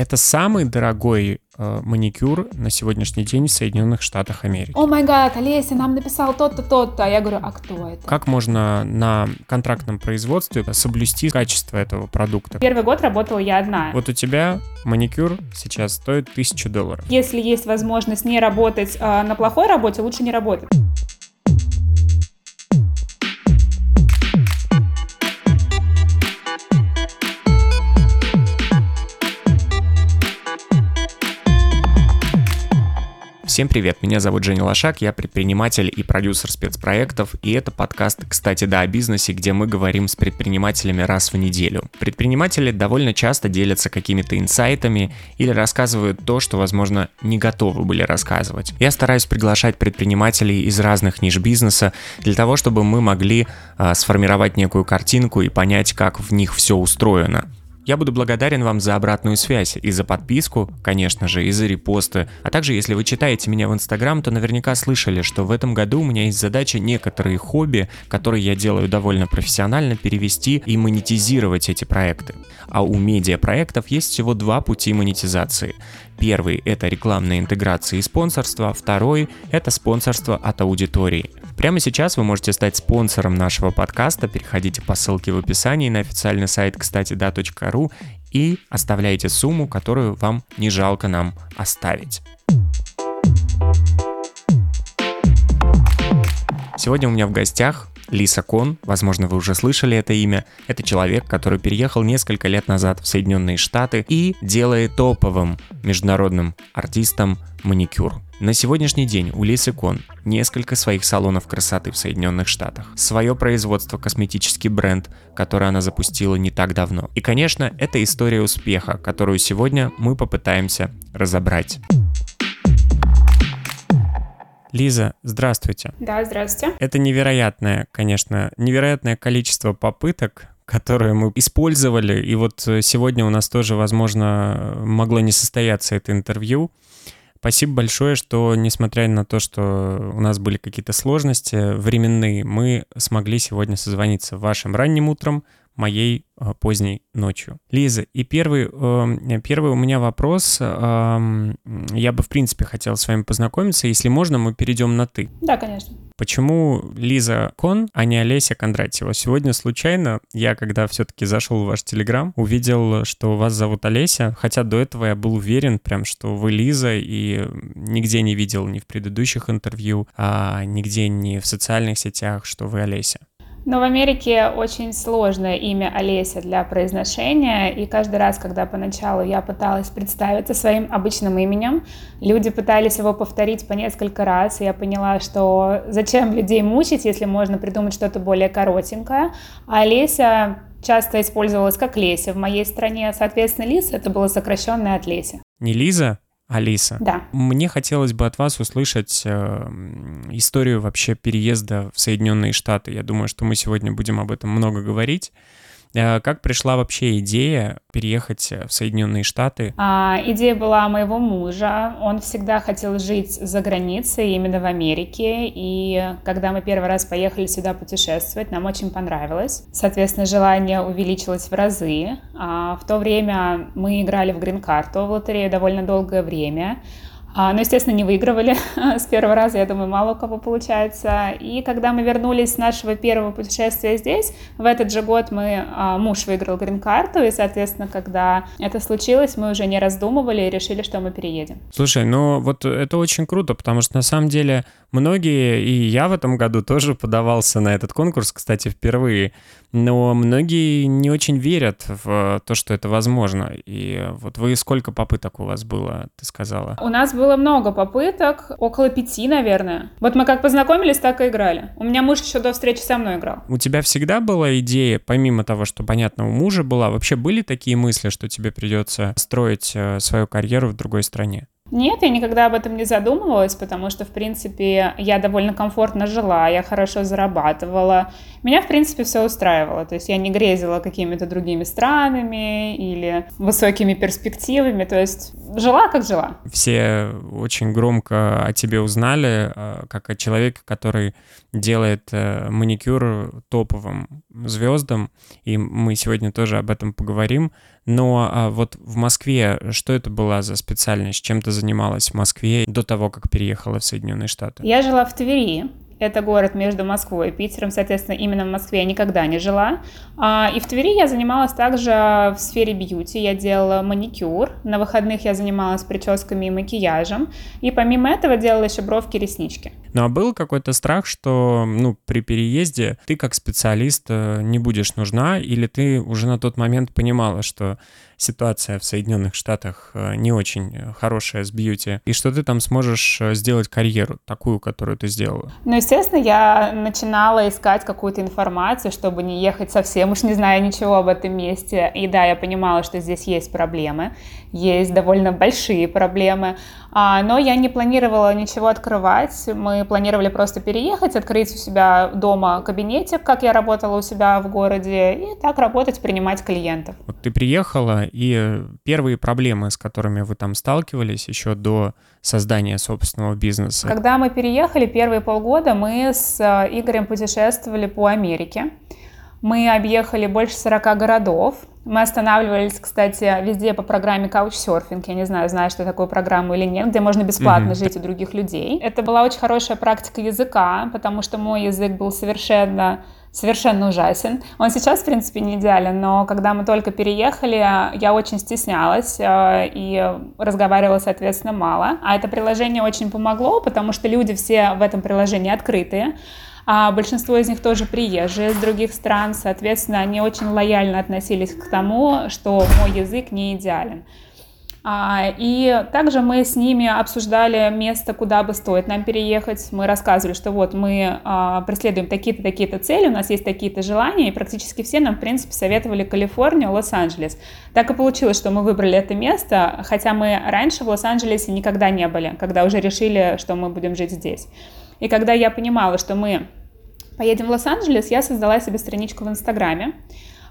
Это самый дорогой э, маникюр на сегодняшний день в Соединенных Штатах Америки. О май гад, Олеся нам написал тот-то, тот-то. А я говорю, а кто это? Как можно на контрактном производстве соблюсти качество этого продукта? Первый год работала я одна. Вот у тебя маникюр сейчас стоит тысячу долларов. Если есть возможность не работать э, на плохой работе, лучше не работать. Всем привет, меня зовут Женя Лошак, я предприниматель и продюсер спецпроектов, и это подкаст «Кстати, да, о бизнесе», где мы говорим с предпринимателями раз в неделю. Предприниматели довольно часто делятся какими-то инсайтами или рассказывают то, что, возможно, не готовы были рассказывать. Я стараюсь приглашать предпринимателей из разных ниш бизнеса для того, чтобы мы могли э, сформировать некую картинку и понять, как в них все устроено. Я буду благодарен вам за обратную связь и за подписку, конечно же, и за репосты. А также, если вы читаете меня в Инстаграм, то наверняка слышали, что в этом году у меня есть задача некоторые хобби, которые я делаю довольно профессионально, перевести и монетизировать эти проекты. А у медиапроектов есть всего два пути монетизации. Первый – это рекламная интеграция и спонсорство, второй – это спонсорство от аудитории. Прямо сейчас вы можете стать спонсором нашего подкаста, переходите по ссылке в описании на официальный сайт кстати да.ру и оставляйте сумму, которую вам не жалко нам оставить. Сегодня у меня в гостях Лиса Кон, возможно, вы уже слышали это имя. Это человек, который переехал несколько лет назад в Соединенные Штаты и делает топовым международным артистом маникюр. На сегодняшний день у Лисы Кон несколько своих салонов красоты в Соединенных Штатах, свое производство косметический бренд, который она запустила не так давно. И, конечно, это история успеха, которую сегодня мы попытаемся разобрать. Лиза, здравствуйте. Да, здравствуйте. Это невероятное, конечно, невероятное количество попыток, которые мы использовали. И вот сегодня у нас тоже, возможно, могло не состояться это интервью. Спасибо большое, что, несмотря на то, что у нас были какие-то сложности временные, мы смогли сегодня созвониться вашим ранним утром, моей э, поздней ночью. Лиза, и первый, э, первый у меня вопрос. Э, я бы, в принципе, хотел с вами познакомиться. Если можно, мы перейдем на «ты». Да, конечно. Почему Лиза Кон, а не Олеся Кондратьева? Сегодня случайно я, когда все-таки зашел в ваш Телеграм, увидел, что вас зовут Олеся, хотя до этого я был уверен прям, что вы Лиза, и нигде не видел ни в предыдущих интервью, а нигде не в социальных сетях, что вы Олеся. Но в Америке очень сложное имя Олеся для произношения, и каждый раз, когда поначалу я пыталась представиться своим обычным именем, люди пытались его повторить по несколько раз, и я поняла, что зачем людей мучить, если можно придумать что-то более коротенькое. А Олеся часто использовалась как Леся в моей стране, соответственно, Лиса это было сокращенное от Леся. Не Лиза, Алиса. Да. Мне хотелось бы от вас услышать э, историю вообще переезда в Соединенные Штаты. Я думаю, что мы сегодня будем об этом много говорить. Э, как пришла вообще идея переехать в Соединенные Штаты? А, идея была моего мужа. Он всегда хотел жить за границей, именно в Америке. И когда мы первый раз поехали сюда путешествовать, нам очень понравилось. Соответственно, желание увеличилось в разы. А, в то время мы играли в грин-карту в лотерею довольно долгое время. А, ну, естественно, не выигрывали с первого раза, я думаю, мало у кого получается. И когда мы вернулись с нашего первого путешествия здесь, в этот же год мы, а, муж выиграл грин-карту, и, соответственно, когда это случилось, мы уже не раздумывали и решили, что мы переедем. Слушай, ну вот это очень круто, потому что на самом деле многие, и я в этом году тоже подавался на этот конкурс, кстати, впервые, но многие не очень верят в то, что это возможно. И вот вы сколько попыток у вас было, ты сказала? У нас было много попыток, около пяти, наверное. Вот мы как познакомились, так и играли. У меня муж еще до встречи со мной играл. У тебя всегда была идея, помимо того, что, понятно, у мужа была, вообще были такие мысли, что тебе придется строить э, свою карьеру в другой стране? Нет, я никогда об этом не задумывалась, потому что, в принципе, я довольно комфортно жила, я хорошо зарабатывала. Меня, в принципе, все устраивало. То есть я не грезила какими-то другими странами или высокими перспективами. То есть жила, как жила. Все очень громко о тебе узнали, э, как о человеке, который делает э, маникюр топовым звездам. И мы сегодня тоже об этом поговорим. Но а вот в Москве что это была за специальность? Чем ты занималась в Москве до того, как переехала в Соединенные Штаты? Я жила в Твери. Это город между Москвой и Питером, соответственно, именно в Москве я никогда не жила. А, и в Твери я занималась также в сфере бьюти. Я делала маникюр. На выходных я занималась прическами и макияжем. И помимо этого делала еще бровки реснички. Ну а был какой-то страх, что ну, при переезде ты как специалист э, не будешь нужна, или ты уже на тот момент понимала, что ситуация в Соединенных Штатах э, не очень э, хорошая с бьюти, и что ты там сможешь э, сделать карьеру, такую, которую ты сделала? Ну, естественно, я начинала искать какую-то информацию, чтобы не ехать совсем уж не зная ничего об этом месте. И да, я понимала, что здесь есть проблемы, есть довольно большие проблемы, но я не планировала ничего открывать. Мы планировали просто переехать, открыть у себя дома кабинетик, как я работала у себя в городе, и так работать, принимать клиентов. Вот ты приехала, и первые проблемы, с которыми вы там сталкивались еще до создания собственного бизнеса? Когда мы переехали первые полгода, мы с э, Игорем путешествовали по Америке. Мы объехали больше 40 городов. Мы останавливались, кстати, везде по программе Couchsurfing. Я не знаю, знаешь, что такое программа или нет, где можно бесплатно mm-hmm. жить у других людей. Это была очень хорошая практика языка, потому что мой язык был совершенно совершенно ужасен. Он сейчас, в принципе, не идеален, но когда мы только переехали, я очень стеснялась э, и разговаривала, соответственно, мало. А это приложение очень помогло, потому что люди все в этом приложении открытые а большинство из них тоже приезжие с других стран, соответственно, они очень лояльно относились к тому, что мой язык не идеален. А, и также мы с ними обсуждали место, куда бы стоит нам переехать. Мы рассказывали, что вот мы а, преследуем такие-то, такие-то цели, у нас есть такие-то желания, и практически все нам, в принципе, советовали Калифорнию, Лос-Анджелес. Так и получилось, что мы выбрали это место, хотя мы раньше в Лос-Анджелесе никогда не были, когда уже решили, что мы будем жить здесь. И когда я понимала, что мы поедем в Лос-Анджелес, я создала себе страничку в Инстаграме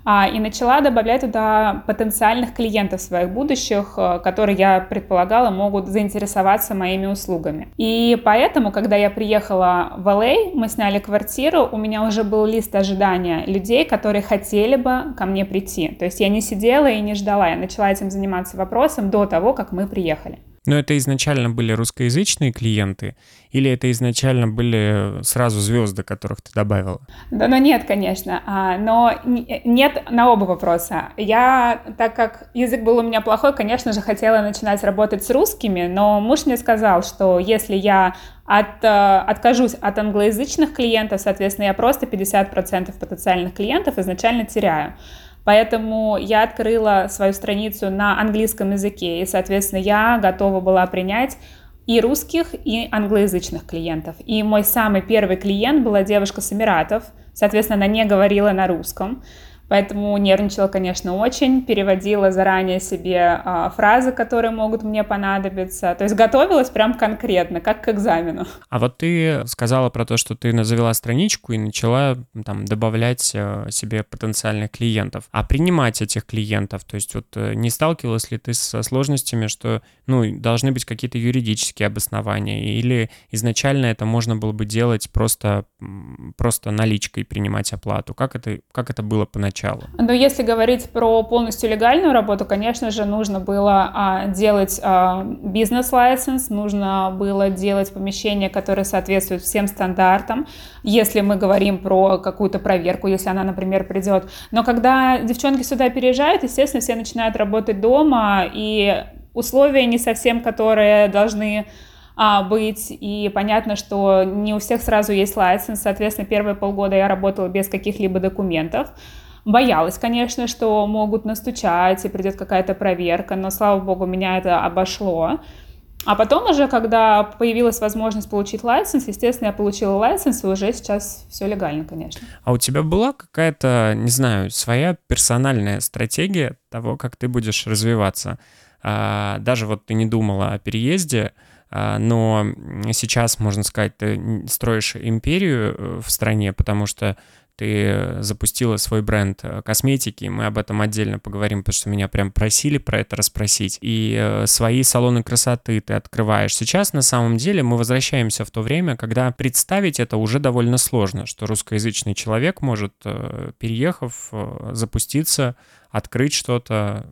а, и начала добавлять туда потенциальных клиентов своих будущих, э, которые я предполагала могут заинтересоваться моими услугами. И поэтому, когда я приехала в LA, а, мы сняли квартиру, у меня уже был лист ожидания людей, которые хотели бы ко мне прийти. То есть я не сидела и не ждала, я начала этим заниматься вопросом до того, как мы приехали. Но это изначально были русскоязычные клиенты или это изначально были сразу звезды, которых ты добавила? Да, но нет, конечно. А, но нет на оба вопроса. Я, так как язык был у меня плохой, конечно же, хотела начинать работать с русскими, но муж мне сказал, что если я от, э, откажусь от англоязычных клиентов, соответственно, я просто 50% потенциальных клиентов изначально теряю. Поэтому я открыла свою страницу на английском языке, и, соответственно, я готова была принять и русских, и англоязычных клиентов. И мой самый первый клиент была девушка с Эмиратов, соответственно, она не говорила на русском. Поэтому нервничала, конечно, очень, переводила заранее себе а, фразы, которые могут мне понадобиться. То есть готовилась прям конкретно, как к экзамену. А вот ты сказала про то, что ты завела страничку и начала там добавлять а, себе потенциальных клиентов. А принимать этих клиентов, то есть вот э, не сталкивалась ли ты со сложностями, что ну, должны быть какие-то юридические обоснования, или изначально это можно было бы делать просто, просто наличкой принимать оплату? Как это, как это было поначалу? Поначалу? Ну, если говорить про полностью легальную работу, конечно же, нужно было а, делать а, бизнес-лайсенс, нужно было делать помещение, которое соответствует всем стандартам, если мы говорим про какую-то проверку, если она, например, придет. Но когда девчонки сюда переезжают, естественно, все начинают работать дома, и условия не совсем, которые должны а, быть, и понятно, что не у всех сразу есть лайсенс, соответственно, первые полгода я работала без каких-либо документов, Боялась, конечно, что могут настучать и придет какая-то проверка, но, слава богу, меня это обошло. А потом уже, когда появилась возможность получить лайсенс, естественно, я получила лайсенс, и уже сейчас все легально, конечно. А у тебя была какая-то, не знаю, своя персональная стратегия того, как ты будешь развиваться? А, даже вот ты не думала о переезде, а, но сейчас, можно сказать, ты строишь империю э, в стране, потому что ты запустила свой бренд э, косметики, мы об этом отдельно поговорим, потому что меня прям просили про это расспросить. И э, свои салоны красоты ты открываешь. Сейчас на самом деле мы возвращаемся в то время, когда представить это уже довольно сложно, что русскоязычный человек может, переехав, запуститься открыть что-то.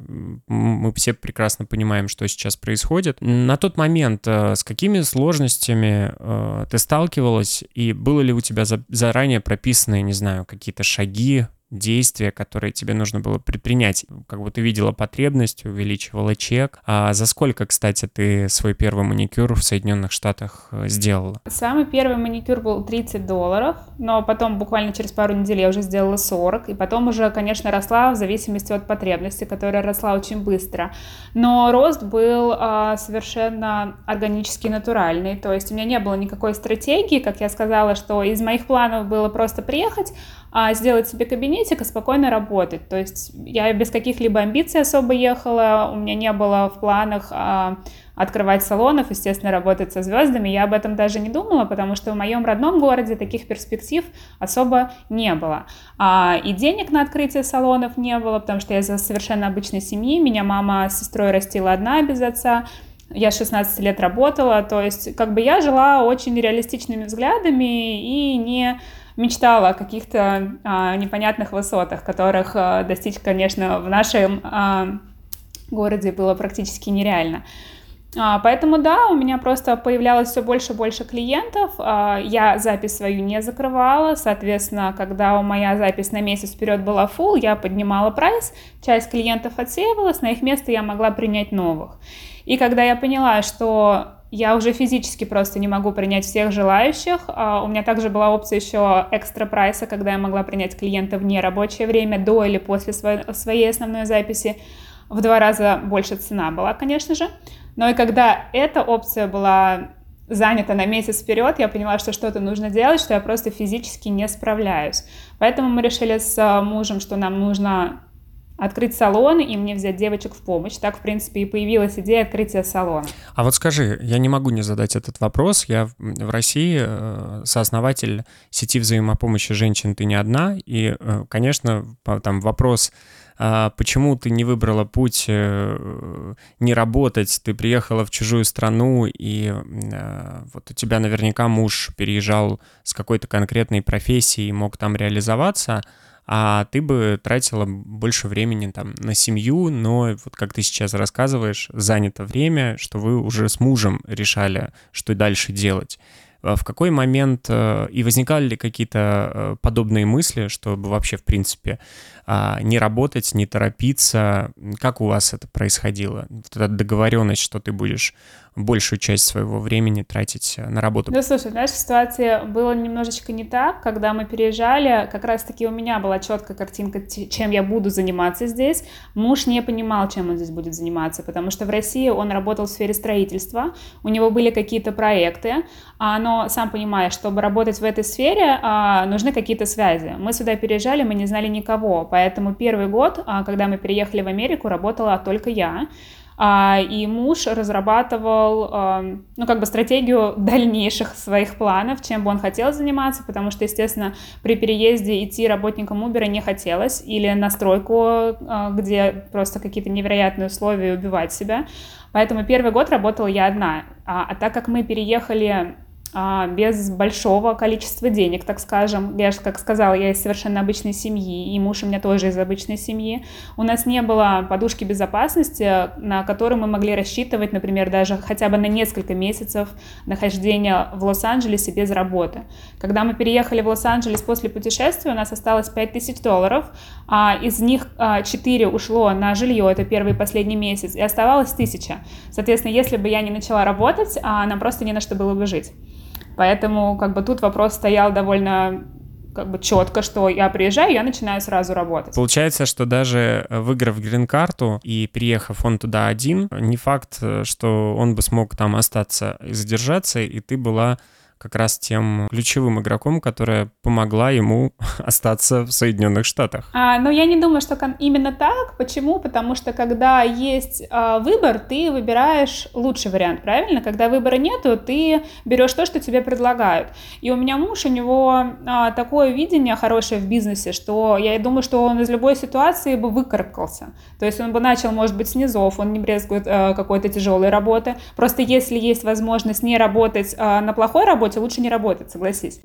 Мы все прекрасно понимаем, что сейчас происходит. На тот момент э, с какими сложностями э, ты сталкивалась, и было ли у тебя заранее прописанные, не знаю, какие-то шаги, действия, которые тебе нужно было предпринять. Как бы ты видела потребность, увеличивала чек. А за сколько, кстати, ты свой первый маникюр в Соединенных Штатах э, сделала? Самый первый маникюр был 30 долларов, но потом буквально через пару недель я уже сделала 40, и потом уже, конечно, росла в зависимости от потребности, которая росла очень быстро. Но рост был а, совершенно органический, натуральный, то есть у меня не было никакой стратегии, как я сказала, что из моих планов было просто приехать, а сделать себе кабинетик и спокойно работать. То есть я без каких-либо амбиций особо ехала, у меня не было в планах а, открывать салонов, естественно, работать со звездами. Я об этом даже не думала, потому что в моем родном городе таких перспектив особо не было. А, и денег на открытие салонов не было, потому что я из совершенно обычной семьи. Меня мама с сестрой растила одна без отца. Я 16 лет работала, то есть как бы я жила очень реалистичными взглядами и не мечтала о каких-то а, непонятных высотах, которых а, достичь, конечно, в нашем а, городе было практически нереально. А, поэтому да, у меня просто появлялось все больше и больше клиентов. А, я запись свою не закрывала, соответственно, когда моя запись на месяц вперед была full, я поднимала прайс, часть клиентов отсеивалась, на их место я могла принять новых. И когда я поняла, что я уже физически просто не могу принять всех желающих. А, у меня также была опция еще экстра прайса, когда я могла принять клиента в нерабочее время, до или после своей основной записи. В два раза больше цена была, конечно же. Но и когда эта опция была занята на месяц вперед, я поняла, что что-то нужно делать, что я просто физически не справляюсь. Поэтому мы решили с мужем, что нам нужно открыть салон и мне взять девочек в помощь. Так, в принципе, и появилась идея открытия салона. А вот скажи, я не могу не задать этот вопрос. Я в России э, сооснователь сети взаимопомощи женщин «Ты не одна». И, э, конечно, там вопрос а почему ты не выбрала путь э, не работать, ты приехала в чужую страну, и вот у тебя наверняка муж переезжал с какой-то конкретной профессией и мог там реализоваться, а ты бы тратила больше времени там на семью, но вот как ты сейчас рассказываешь, занято время, что вы уже с мужем решали, что дальше делать. А в какой момент э, и возникали ли какие-то э, подобные мысли, чтобы вообще, в принципе, не работать, не торопиться? Как у вас это происходило? Вот эта договоренность, что ты будешь большую часть своего времени тратить э, на работу. Ну, слушай, знаешь, ситуация была немножечко не так. Когда мы переезжали, как раз-таки у меня была четкая картинка, чем я буду заниматься здесь. Муж не понимал, чем он здесь будет заниматься, потому что в России он работал в сфере строительства, у него были какие-то проекты, а, но, сам понимаешь, чтобы работать в этой сфере, а, нужны какие-то связи. Мы сюда переезжали, мы не знали никого, поэтому первый год, когда мы переехали в Америку, работала только я. А, и муж разрабатывал, а, ну, как бы стратегию дальнейших своих планов, чем бы он хотел заниматься, потому что, естественно, при переезде идти работникам Uber не хотелось, или на стройку, а, где просто какие-то невероятные условия убивать себя. Поэтому первый год работала я одна. А, а так как мы переехали а, без большого количества денег, так скажем. Я же, как сказала, я из совершенно обычной семьи, и муж у меня тоже из обычной семьи. У нас не было подушки безопасности, на которую мы могли рассчитывать, например, даже хотя бы на несколько месяцев нахождения в Лос-Анджелесе без работы. Когда мы переехали в Лос-Анджелес после путешествия, у нас осталось 5000 долларов, а из них 4 а, ушло на жилье, это первый и последний месяц, и оставалось 1000. Соответственно, если бы я не начала работать, а, нам просто не на что было бы жить. Поэтому как бы тут вопрос стоял довольно как бы четко, что я приезжаю, я начинаю сразу работать. Получается, что даже выиграв грин-карту и приехав он туда один, не факт, что он бы смог там остаться и задержаться, и ты была как раз тем ключевым игроком, которая помогла ему остаться в Соединенных Штатах. А, но я не думаю, что именно так. Почему? Потому что когда есть а, выбор, ты выбираешь лучший вариант, правильно? Когда выбора нету, ты берешь то, что тебе предлагают. И у меня муж, у него а, такое видение хорошее в бизнесе, что я думаю, что он из любой ситуации бы выкарабкался. То есть он бы начал, может быть, с низов, он не брезгует а, какой-то тяжелой работы. Просто если есть возможность не работать а, на плохой работе, работе лучше не работать, согласись.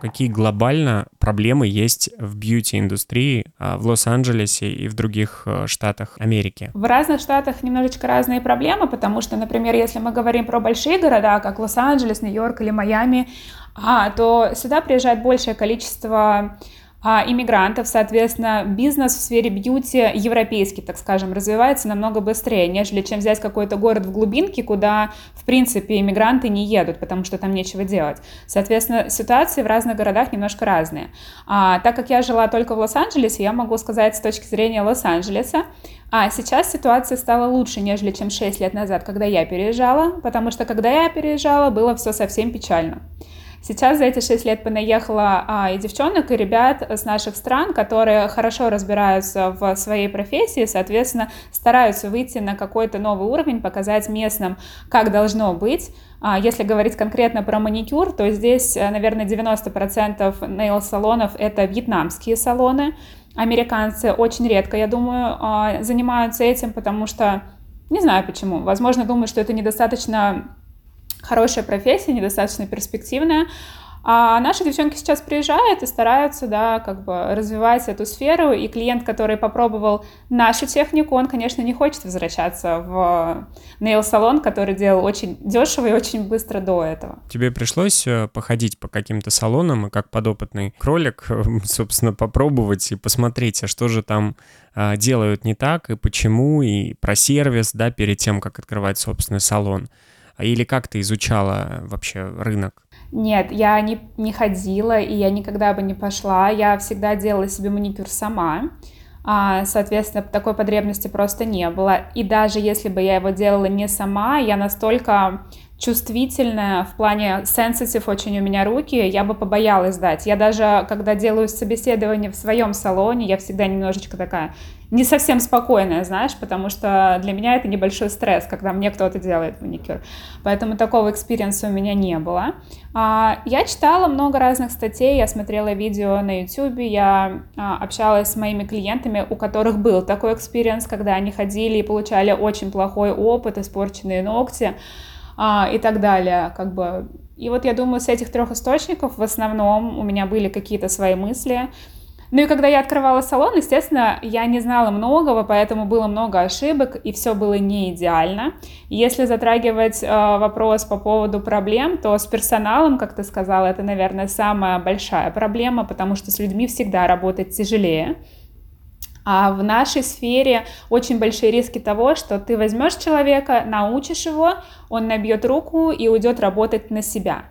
какие глобально проблемы есть в бьюти-индустрии а, в Лос-Анджелесе и в других э, штатах Америки? В разных штатах немножечко разные проблемы, потому что, например, если мы говорим про большие города, как Лос-Анджелес, Нью-Йорк или Майами, а, то сюда приезжает большее количество а, иммигрантов, соответственно, бизнес в сфере бьюти европейский, так скажем, развивается намного быстрее, нежели чем взять какой-то город в глубинке, куда, в принципе, иммигранты не едут, потому что там нечего делать. Соответственно, ситуации в разных городах немножко разные. А, так как я жила только в Лос-Анджелесе, я могу сказать с точки зрения Лос-Анджелеса, а сейчас ситуация стала лучше, нежели чем 6 лет назад, когда я переезжала, потому что когда я переезжала, было все совсем печально. Сейчас за эти шесть лет понаехало а, и девчонок, и ребят с наших стран, которые хорошо разбираются в своей профессии, соответственно, стараются выйти на какой-то новый уровень, показать местным, как должно быть. А, если говорить конкретно про маникюр, то здесь, э, наверное, 90% нейл-салонов — это вьетнамские салоны. Американцы очень редко, я думаю, а, занимаются этим, потому что не знаю почему. Возможно, думаю, что это недостаточно хорошая профессия, недостаточно перспективная. А наши девчонки сейчас приезжают и стараются, да, как бы развивать эту сферу, и клиент, который попробовал нашу технику, он, конечно, не хочет возвращаться в нейл-салон, который делал очень дешево и очень быстро до этого. Тебе пришлось э, походить по каким-то салонам и как подопытный кролик, собственно, попробовать и посмотреть, а что же там а, делают не так и почему, и про сервис, да, перед тем, как открывать собственный салон. А или как ты изучала вообще рынок? Нет, я не, не ходила, и я никогда бы не пошла. Я всегда делала себе маникюр сама. А, соответственно, такой потребности просто не было. И даже если бы я его делала не сама, я настолько чувствительная в плане sensitive очень у меня руки, я бы побоялась дать. Я даже, когда делаю собеседование в своем салоне, я всегда немножечко такая не совсем спокойная, знаешь, потому что для меня это небольшой стресс, когда мне кто-то делает маникюр. Поэтому такого experience а у меня не было. А, я читала много разных статей, я смотрела видео на YouTube, я а, общалась с моими клиентами, у которых был такой experience, когда они ходили и получали очень плохой опыт, испорченные ногти а, и так далее, как бы. И вот я думаю, с этих трех источников в основном у меня были какие-то свои мысли, ну и когда я открывала салон, естественно, я не знала многого, поэтому было много ошибок, и все было не идеально. Если затрагивать э, вопрос по поводу проблем, то с персоналом, как ты сказала, это, наверное, самая большая проблема, потому что с людьми всегда работать тяжелее. А в нашей сфере очень большие риски того, что ты возьмешь человека, научишь его, он набьет руку и уйдет работать на себя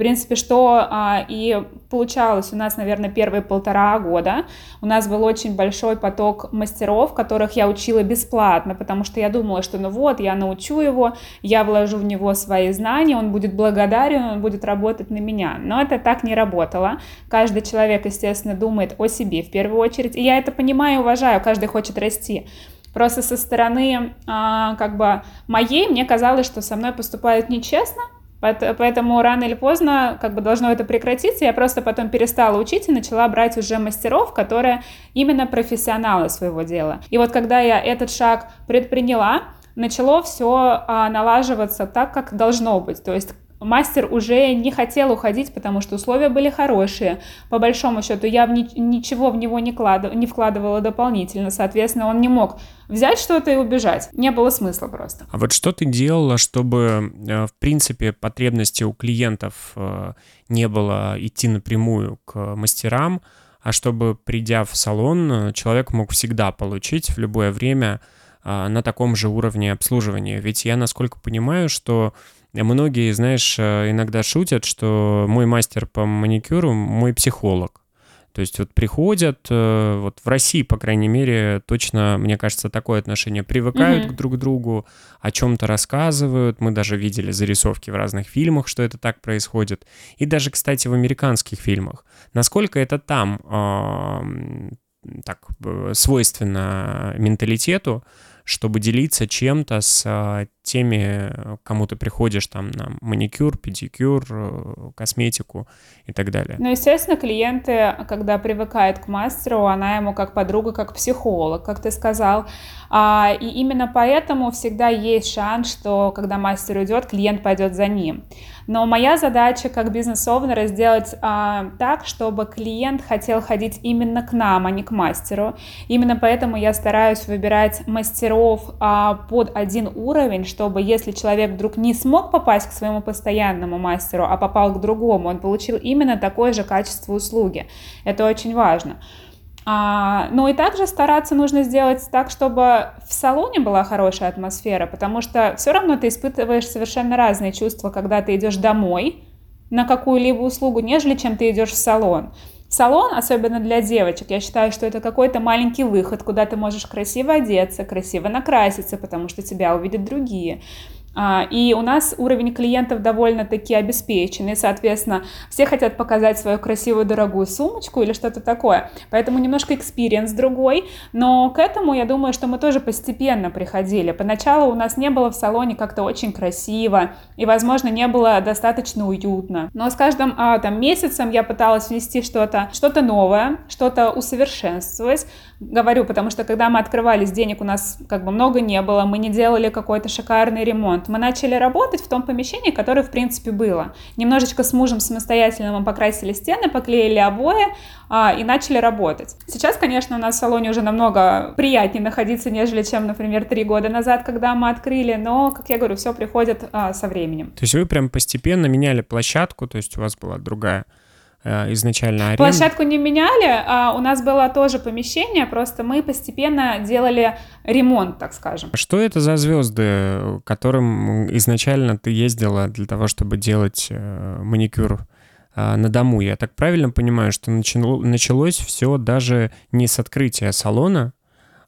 принципе, что а, и получалось у нас, наверное, первые полтора года. У нас был очень большой поток мастеров, которых я учила бесплатно, потому что я думала, что ну вот, я научу его, я вложу в него свои знания, он будет благодарен, он будет работать на меня. Но это так не работало. Каждый человек, естественно, думает о себе в первую очередь. И я это понимаю и уважаю, каждый хочет расти. Просто со стороны а, как бы моей мне казалось, что со мной поступают нечестно, Поэтому рано или поздно как бы должно это прекратиться. Я просто потом перестала учить и начала брать уже мастеров, которые именно профессионалы своего дела. И вот когда я этот шаг предприняла, начало все а, налаживаться так, как должно быть. То есть мастер уже не хотел уходить, потому что условия были хорошие. По большому счету, я в ни, ничего в него не, клад, не вкладывала дополнительно. Соответственно, он не мог взять что-то и убежать. Не было смысла просто. А вот что ты делала, чтобы, э, в принципе, потребности у клиентов э, не было идти напрямую к мастерам, а чтобы, придя в салон, человек мог всегда получить в любое время э, на таком же уровне обслуживания? Ведь я, насколько понимаю, что Многие, знаешь, э, иногда шутят, что мой мастер по маникюру мой психолог. То есть вот приходят, э, вот в России, по крайней мере, точно, мне кажется, такое отношение. Привыкают mm-hmm. друг к другу, о чем-то рассказывают. Мы даже видели зарисовки в разных фильмах, что это так происходит. И даже, кстати, в американских фильмах. Насколько это там э, так свойственно менталитету, чтобы делиться чем-то с теми, кому ты приходишь там на маникюр, педикюр, э, косметику и так далее? Ну, естественно, клиенты, когда привыкают к мастеру, она ему как подруга, как психолог, как ты сказал. А, и именно поэтому всегда есть шанс, что когда мастер уйдет, клиент пойдет за ним. Но моя задача как бизнес-овнера сделать а, так, чтобы клиент хотел ходить именно к нам, а не к мастеру. Именно поэтому я стараюсь выбирать мастеров а, под один уровень, чтобы если человек вдруг не смог попасть к своему постоянному мастеру, а попал к другому, он получил именно такое же качество услуги. Это очень важно. А, ну и также стараться нужно сделать так, чтобы в салоне была хорошая атмосфера, потому что все равно ты испытываешь совершенно разные чувства, когда ты идешь домой на какую-либо услугу, нежели чем ты идешь в салон. Салон, особенно для девочек, я считаю, что это какой-то маленький выход, куда ты можешь красиво одеться, красиво накраситься, потому что тебя увидят другие. А, и у нас уровень клиентов довольно-таки обеспеченный, соответственно, все хотят показать свою красивую дорогую сумочку или что-то такое, поэтому немножко experience другой, но к этому я думаю, что мы тоже постепенно приходили. Поначалу у нас не было в салоне как-то очень красиво и, возможно, не было достаточно уютно, но с каждым а, там месяцем я пыталась внести что-то, что-то новое, что-то усовершенствовать, говорю, потому что когда мы открывались, денег у нас как бы много не было, мы не делали какой-то шикарный ремонт. Мы начали работать в том помещении, которое, в принципе, было. Немножечко с мужем самостоятельно мы покрасили стены, поклеили обои а, и начали работать. Сейчас, конечно, у нас в салоне уже намного приятнее находиться, нежели чем, например, три года назад, когда мы открыли, но, как я говорю, все приходит а, со временем. То есть вы прям постепенно меняли площадку, то есть у вас была другая изначально аренду? Площадку не меняли, а у нас было тоже помещение, просто мы постепенно делали ремонт, так скажем. Что это за звезды, которым изначально ты ездила для того, чтобы делать э, маникюр э, на дому? Я так правильно понимаю, что началось все даже не с открытия салона,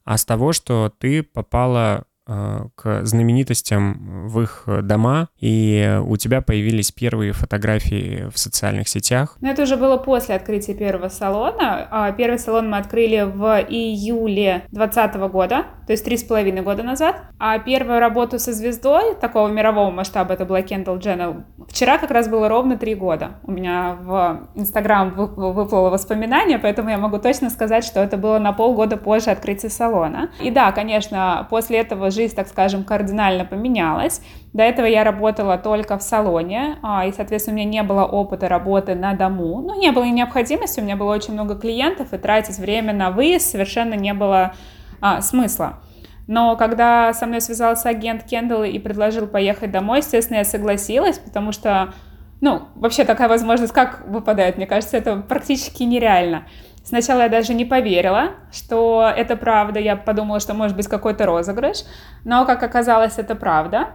а с того, что ты попала Э, к знаменитостям в их дома, и у тебя появились первые фотографии в социальных сетях. Но это уже было после открытия первого салона. А первый салон мы открыли в июле 2020 года, то есть три с половиной года назад. А первую работу со звездой такого мирового масштаба, это была Kendall Jenner, вчера как раз было ровно три года. У меня в Инстаграм выплыло воспоминание, поэтому я могу точно сказать, что это было на полгода позже открытия салона. И да, конечно, после этого жизнь, так скажем, кардинально поменялась. До этого я работала только в салоне, а, и, соответственно, у меня не было опыта работы на дому. Ну, не было необходимости, у меня было очень много клиентов, и тратить время на выезд совершенно не было а, смысла. Но когда со мной связался агент Кендалл и предложил поехать домой, естественно, я согласилась, потому что, ну, вообще такая возможность как выпадает, мне кажется, это практически нереально. Сначала я даже не поверила, что это правда. Я подумала, что может быть какой-то розыгрыш. Но, как оказалось, это правда.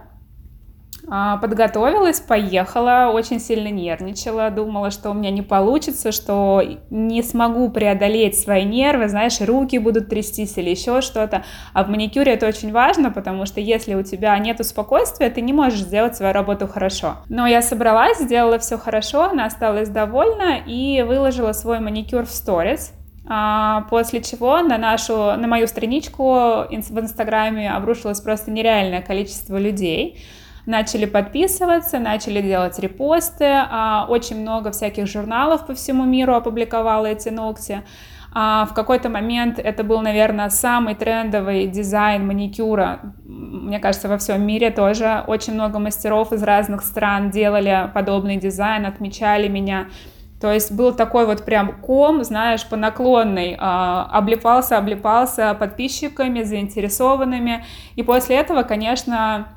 А, подготовилась, поехала, очень сильно нервничала, думала, что у меня не получится, что не смогу преодолеть свои нервы, знаешь, руки будут трястись или еще что-то. А в маникюре это очень важно, потому что если у тебя нет спокойствия, ты не можешь сделать свою работу хорошо. Но я собралась, сделала все хорошо, она осталась довольна и выложила свой маникюр в сторис. А, после чего на нашу, на мою страничку в Инстаграме обрушилось просто нереальное количество людей начали подписываться, начали делать репосты, а, очень много всяких журналов по всему миру опубликовало эти ногти. А в какой-то момент это был, наверное, самый трендовый дизайн маникюра, мне кажется, во всем мире тоже. Очень много мастеров из разных стран делали подобный дизайн, отмечали меня. То есть был такой вот прям ком, знаешь, по наклонной, а, облипался, облипался подписчиками, заинтересованными. И после этого, конечно,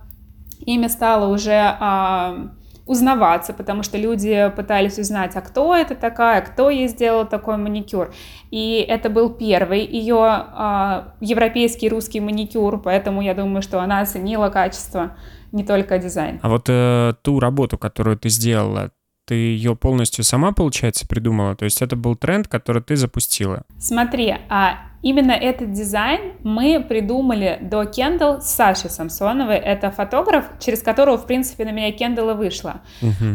ими стало уже а, узнаваться, потому что люди пытались узнать, а кто это такая, кто ей сделал такой маникюр. И это был первый ее а, европейский русский маникюр, поэтому я думаю, что она оценила качество, не только дизайн. А вот э, ту работу, которую ты сделала, ты ее полностью сама, получается, придумала? То есть это был тренд, который ты запустила? Смотри, а Именно этот дизайн мы придумали до Кендалл с Сашей Самсоновой. Это фотограф, через которого, в принципе, на меня Кендалл и вышла.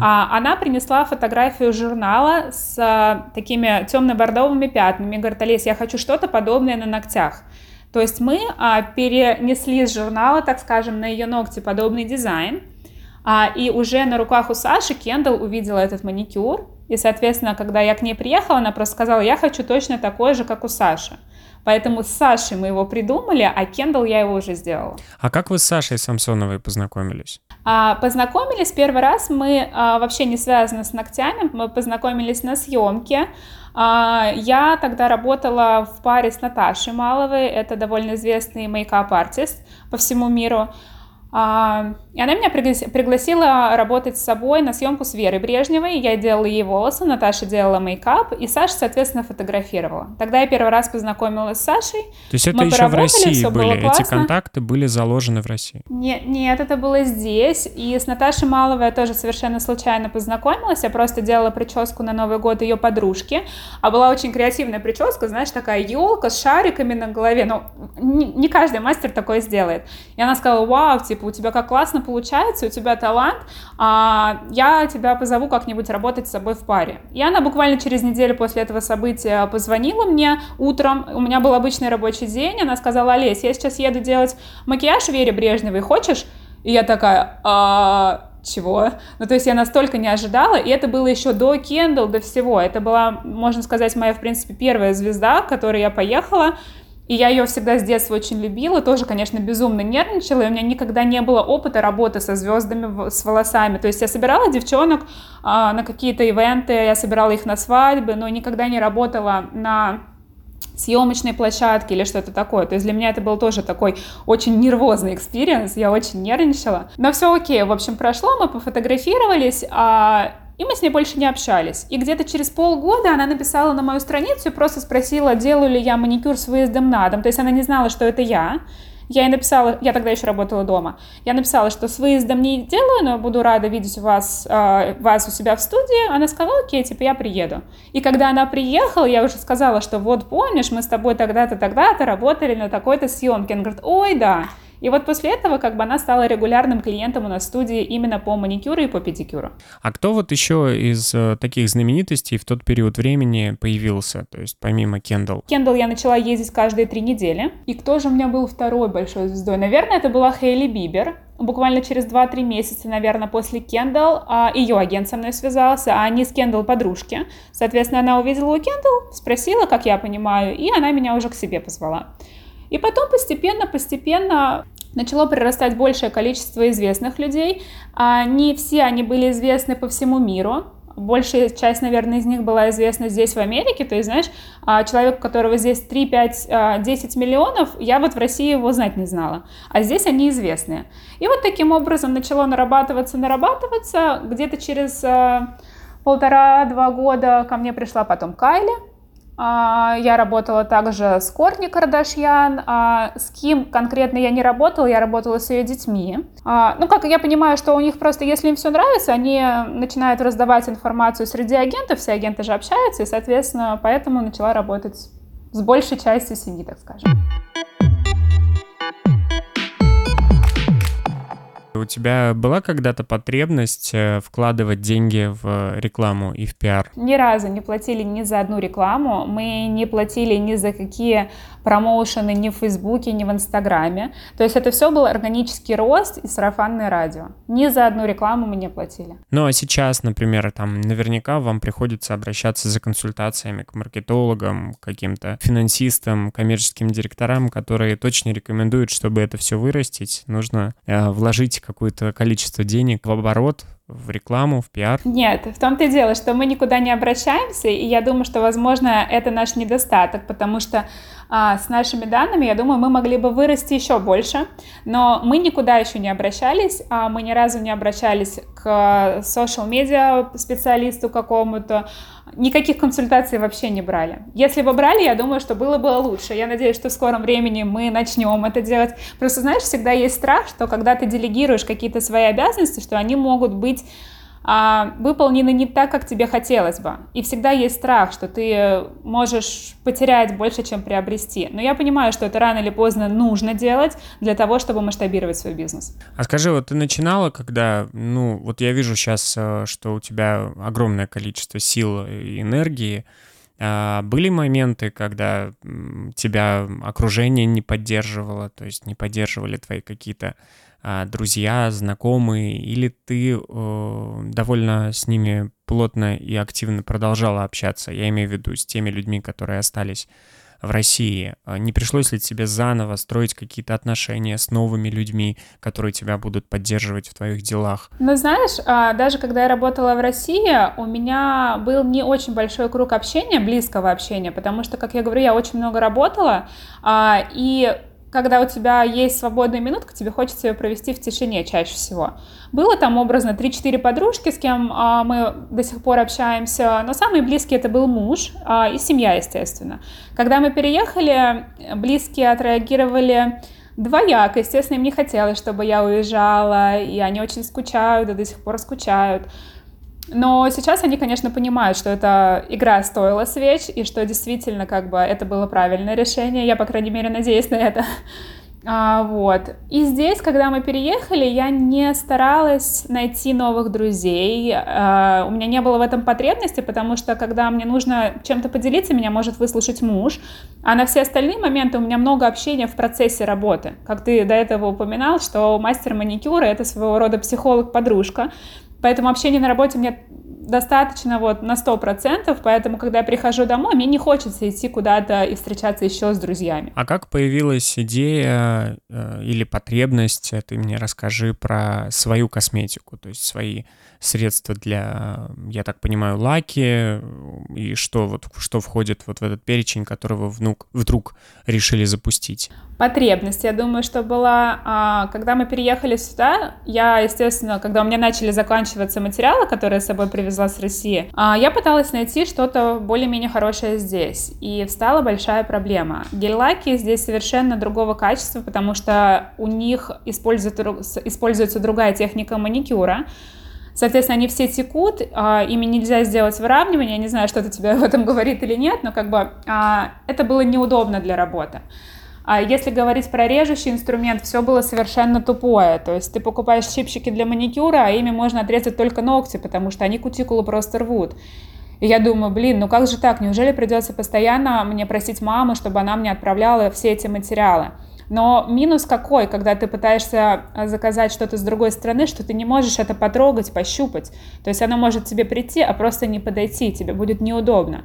А, она принесла фотографию журнала с а, такими темно-бордовыми пятнами. Говорит, Олесь, я хочу что-то подобное на ногтях. То есть мы а, перенесли с журнала, так скажем, на ее ногти подобный дизайн, а, и уже на руках у Саши Кендалл увидела этот маникюр, и, соответственно, когда я к ней приехала, она просто сказала, я хочу точно такой же, как у Саши. Поэтому с Сашей мы его придумали, а Кендалл я его уже сделала. А как вы с Сашей Самсоновой познакомились? А, познакомились первый раз мы а, вообще не связаны с ногтями, мы познакомились на съемке. А, я тогда работала в паре с Наташей Маловой, это довольно известный мейкап-артист по всему миру. А, и она меня пригласила работать с собой на съемку с Верой Брежневой. Я делала ей волосы, Наташа делала мейкап, и Саша, соответственно, фотографировала. Тогда я первый раз познакомилась с Сашей. То есть это Мы еще в России были? Эти контакты были заложены в России? Нет, нет, это было здесь. И с Наташей Маловой я тоже совершенно случайно познакомилась. Я просто делала прическу на Новый год ее подружки. А была очень креативная прическа, знаешь, такая елка с шариками на голове. Но не, не каждый мастер такое сделает. И она сказала, вау, типа, у тебя как классно получается, у тебя талант, а я тебя позову как-нибудь работать с собой в паре. И она буквально через неделю после этого события позвонила мне утром, у меня был обычный рабочий день, она сказала, Олесь, я сейчас еду делать макияж Вере Брежневой, хочешь? И я такая, а, чего? Ну, то есть я настолько не ожидала, и это было еще до Кендалл, до всего. Это была, можно сказать, моя, в принципе, первая звезда, к которой я поехала. И я ее всегда с детства очень любила, тоже, конечно, безумно нервничала, и у меня никогда не было опыта работы со звездами, с волосами. То есть я собирала девчонок а, на какие-то ивенты, я собирала их на свадьбы, но никогда не работала на съемочной площадке или что-то такое. То есть для меня это был тоже такой очень нервозный experience, я очень нервничала. Но все окей, в общем, прошло, мы пофотографировались, а и мы с ней больше не общались. И где-то через полгода она написала на мою страницу и просто спросила, делаю ли я маникюр с выездом на дом. То есть она не знала, что это я. Я ей написала, я тогда еще работала дома, я написала, что с выездом не делаю, но буду рада видеть вас, э, вас у себя в студии. Она сказала, окей, типа, я приеду. И когда она приехала, я уже сказала, что вот помнишь, мы с тобой тогда-то, тогда-то работали на такой-то съемке. Она говорит, ой, да. И вот после этого как бы она стала регулярным клиентом у нас в студии именно по маникюру и по педикюру. А кто вот еще из э, таких знаменитостей в тот период времени появился, то есть помимо Кендалл? Кендалл я начала ездить каждые три недели. И кто же у меня был второй большой звездой? Наверное, это была Хейли Бибер. Буквально через 2-3 месяца, наверное, после Кендалл, а, ее агент со мной связался, а они с Кендалл подружки. Соответственно, она увидела у Кендалл, спросила, как я понимаю, и она меня уже к себе позвала. И потом постепенно-постепенно начало прирастать большее количество известных людей. А, не все они были известны по всему миру. Большая часть, наверное, из них была известна здесь, в Америке. То есть, знаешь, а, человек, у которого здесь 3, 5, 10 миллионов, я вот в России его знать не знала. А здесь они известные. И вот таким образом начало нарабатываться, нарабатываться. Где-то через а, полтора-два года ко мне пришла потом Кайли, я работала также с Кортни Кардашьян, а, с Ким конкретно я не работала, я работала с ее детьми. А, ну, как я понимаю, что у них просто, если им все нравится, они начинают раздавать информацию среди агентов, все агенты же общаются, и, соответственно, поэтому начала работать с большей частью семьи, так скажем. У тебя была когда-то потребность э, вкладывать деньги в рекламу и в пиар? Ни разу не платили ни за одну рекламу. Мы не платили ни за какие промоушены ни в Фейсбуке, ни в Инстаграме. То есть это все был органический рост и сарафанное радио. Ни за одну рекламу мы не платили. Ну а сейчас, например, там наверняка вам приходится обращаться за консультациями к маркетологам, каким-то финансистам, коммерческим директорам, которые точно рекомендуют, чтобы это все вырастить, нужно э, вложить какое-то количество денег в оборот, в рекламу, в пиар? Нет, в том-то и дело, что мы никуда не обращаемся, и я думаю, что, возможно, это наш недостаток, потому что а, с нашими данными, я думаю, мы могли бы вырасти еще больше, но мы никуда еще не обращались, а мы ни разу не обращались к social-медиа специалисту какому-то, никаких консультаций вообще не брали. Если бы брали, я думаю, что было бы лучше. Я надеюсь, что в скором времени мы начнем это делать. Просто, знаешь, всегда есть страх, что когда ты делегируешь какие-то свои обязанности, что они могут быть а, выполнены не так, как тебе хотелось бы. И всегда есть страх, что ты можешь потерять больше, чем приобрести. Но я понимаю, что это рано или поздно нужно делать для того, чтобы масштабировать свой бизнес. А скажи, вот ты начинала, когда, ну, вот я вижу сейчас, э, что у тебя огромное количество сил и энергии, А были моменты, когда тебя окружение не поддерживало, то есть не поддерживали твои какие-то друзья, знакомые, или ты э, довольно с ними плотно и активно продолжала общаться? Я имею в виду с теми людьми, которые остались в России? А не пришлось ли тебе заново строить какие-то отношения с новыми людьми, которые тебя будут поддерживать в твоих делах? Ну, знаешь, а, даже когда я работала в России, у меня был не очень большой круг общения, близкого общения, потому что, как я говорю, я очень много работала, а, и когда у тебя есть свободная минутка, тебе хочется ее провести в тишине чаще всего. Было там образно 3-4 подружки, с кем а, мы до сих пор общаемся, но самые близкие это был муж а, и семья, естественно. Когда мы переехали, близкие отреагировали двояко. Естественно, им не хотелось, чтобы я уезжала, и они очень скучают, и до сих пор скучают. Но сейчас они, конечно, понимают, что эта игра стоила свеч, и что действительно как бы это было правильное решение. Я, по крайней мере, надеюсь на это. А, вот. И здесь, когда мы переехали, я не старалась найти новых друзей. А, у меня не было в этом потребности, потому что когда мне нужно чем-то поделиться, меня может выслушать муж. А на все остальные моменты у меня много общения в процессе работы. Как ты до этого упоминал, что мастер маникюра — это своего рода психолог-подружка. Поэтому общение на работе мне достаточно вот на 100%, поэтому, когда я прихожу домой, мне не хочется идти куда-то и встречаться еще с друзьями. А как появилась идея э, или потребность, ты мне расскажи про свою косметику, то есть свои средства для, я так понимаю, лаки, и что вот что входит вот в этот перечень, который вы вну-, вдруг решили запустить? Потребность, я думаю, что была, а, когда мы переехали сюда, я, естественно, когда у меня начали заканчиваться материалы, которые я с собой привезла с России, а, я пыталась найти что-то более-менее хорошее здесь, и встала большая проблема. Гель-лаки здесь совершенно другого качества, потому что у них используется, используется другая техника маникюра, Соответственно, они все текут, а, ими нельзя сделать выравнивание. Я не знаю, что-то тебе об этом говорит или нет, но как бы а, это было неудобно для работы. А если говорить про режущий инструмент, все было совершенно тупое. То есть ты покупаешь щипчики для маникюра, а ими можно отрезать только ногти, потому что они кутикулу просто рвут. И я думаю, блин, ну как же так? Неужели придется постоянно мне просить маму, чтобы она мне отправляла все эти материалы? Но минус какой, когда ты пытаешься а, заказать что-то с другой стороны, что ты не можешь это потрогать, пощупать. То есть оно может тебе прийти, а просто не подойти, тебе будет неудобно.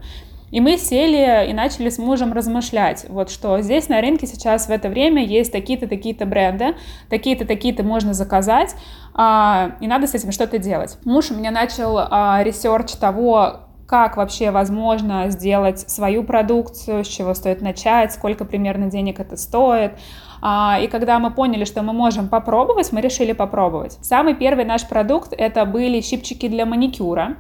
И мы сели и начали с мужем размышлять, вот что здесь на рынке сейчас в это время есть такие-то, такие-то бренды, такие-то, такие-то можно заказать, а, и надо с этим что-то делать. Муж у меня начал а, research того, как вообще возможно сделать свою продукцию, с чего стоит начать, сколько примерно денег это стоит. А, и когда мы поняли, что мы можем попробовать, мы решили попробовать. Самый первый наш продукт это были щипчики для маникюра.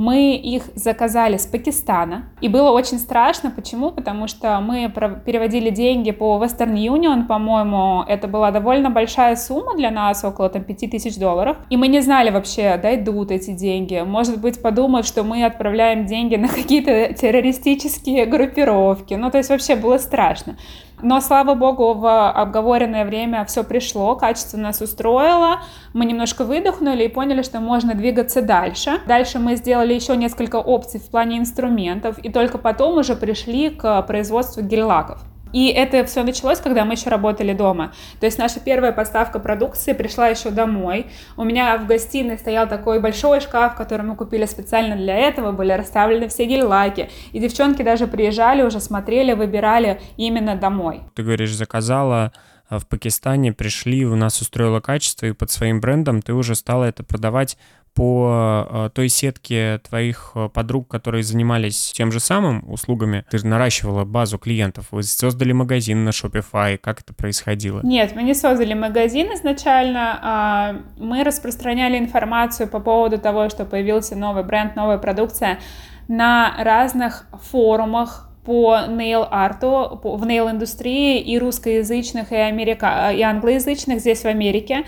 Мы их заказали с Пакистана. И было очень страшно. Почему? Потому что мы переводили деньги по Western Union, по-моему, это была довольно большая сумма для нас, около там 5000 долларов. И мы не знали вообще, дойдут эти деньги. Может быть, подумают, что мы отправляем деньги на какие-то террористические группировки. Ну, то есть вообще было страшно. Но, слава богу, в обговоренное время все пришло, качество нас устроило, мы немножко выдохнули и поняли, что можно двигаться дальше. Дальше мы сделали еще несколько опций в плане инструментов, и только потом уже пришли к производству гель-лаков. И это все началось, когда мы еще работали дома. То есть наша первая поставка продукции пришла еще домой. У меня в гостиной стоял такой большой шкаф, который мы купили специально для этого, были расставлены все гель-лаки. И девчонки даже приезжали, уже смотрели, выбирали именно домой. Ты говоришь, заказала в Пакистане, пришли, у нас устроило качество, и под своим брендом ты уже стала это продавать по э, той сетке твоих э, подруг, которые занимались тем же самым услугами, ты наращивала базу клиентов, вы создали магазин на Shopify, как это происходило? Нет, мы не создали магазин изначально, а мы распространяли информацию по поводу того, что появился новый бренд, новая продукция на разных форумах, по нейл-арту в нейл-индустрии и русскоязычных, и, америка... и англоязычных здесь в Америке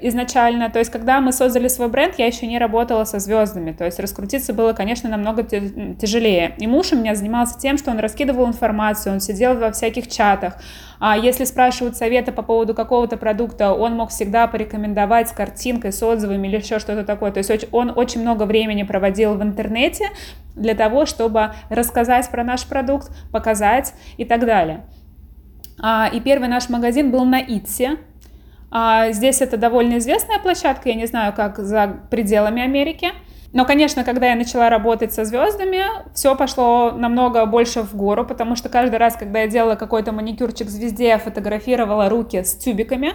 изначально. То есть, когда мы создали свой бренд, я еще не работала со звездами. То есть, раскрутиться было, конечно, намного тяжелее. И муж у меня занимался тем, что он раскидывал информацию, он сидел во всяких чатах. А если спрашивают совета по поводу какого-то продукта, он мог всегда порекомендовать с картинкой, с отзывами или еще что-то такое. То есть, он очень много времени проводил в интернете, для того, чтобы рассказать про наш продукт, показать и так далее. А, и первый наш магазин был на Итсе. А, здесь это довольно известная площадка, я не знаю, как за пределами Америки. Но, конечно, когда я начала работать со звездами, все пошло намного больше в гору, потому что каждый раз, когда я делала какой-то маникюрчик звезде, я фотографировала руки с тюбиками,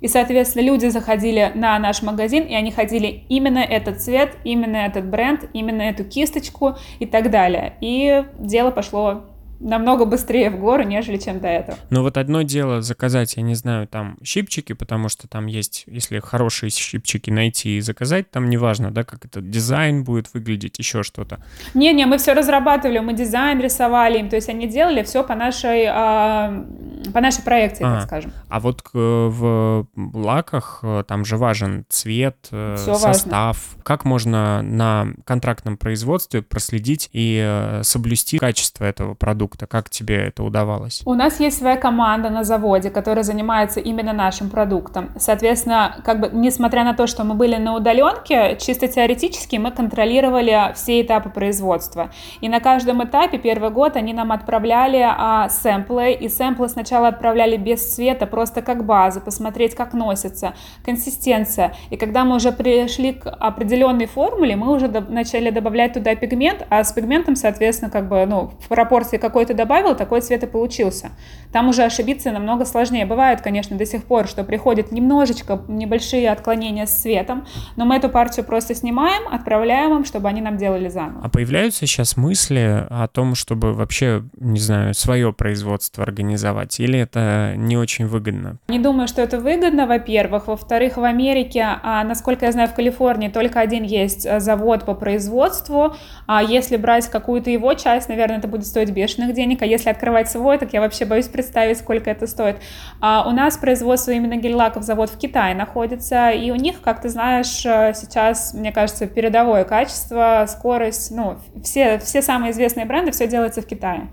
и, соответственно, люди заходили на наш магазин, и они хотели именно этот цвет, именно этот бренд, именно эту кисточку и так далее. И дело пошло намного быстрее в гору, нежели чем до этого. Ну вот одно дело заказать, я не знаю, там щипчики, потому что там есть, если хорошие щипчики найти и заказать, там неважно, да, как этот дизайн будет выглядеть, еще что-то. Не-не, мы все разрабатывали, мы дизайн рисовали им, то есть они делали все по нашей, а, по нашей проекции, а, так скажем. А вот в лаках э, там же важен цвет, э, все состав. Важно. Как можно на контрактном производстве проследить и э, соблюсти качество этого продукта? Продукта? Как тебе это удавалось? У нас есть своя команда на заводе, которая занимается именно нашим продуктом. Соответственно, как бы, несмотря на то, что мы были на удаленке, чисто теоретически мы контролировали все этапы производства. И на каждом этапе первый год они нам отправляли а, сэмплы, и сэмплы сначала отправляли без цвета, просто как база, посмотреть, как носится, консистенция. И когда мы уже пришли к определенной формуле, мы уже до- начали добавлять туда пигмент, а с пигментом, соответственно, как бы, ну, в пропорции какой какой ты добавил, такой цвет и получился. Там уже ошибиться намного сложнее. Бывает, конечно, до сих пор, что приходят немножечко небольшие отклонения с цветом, но мы эту партию просто снимаем, отправляем им, чтобы они нам делали заново. А появляются сейчас мысли о том, чтобы вообще, не знаю, свое производство организовать? Или это не очень выгодно? Не думаю, что это выгодно, во-первых. Во-вторых, в Америке, а, насколько я знаю, в Калифорнии только один есть а, завод по производству. А если брать какую-то его часть, наверное, это будет стоить бешеных бешеных денег, а если открывать свой, так я вообще боюсь представить, сколько это стоит. А у нас производство именно гель-лаков завод в Китае находится, и у них, как ты знаешь, э, сейчас, мне кажется, передовое качество, скорость, ну, все, все самые известные бренды, все делается в Китае.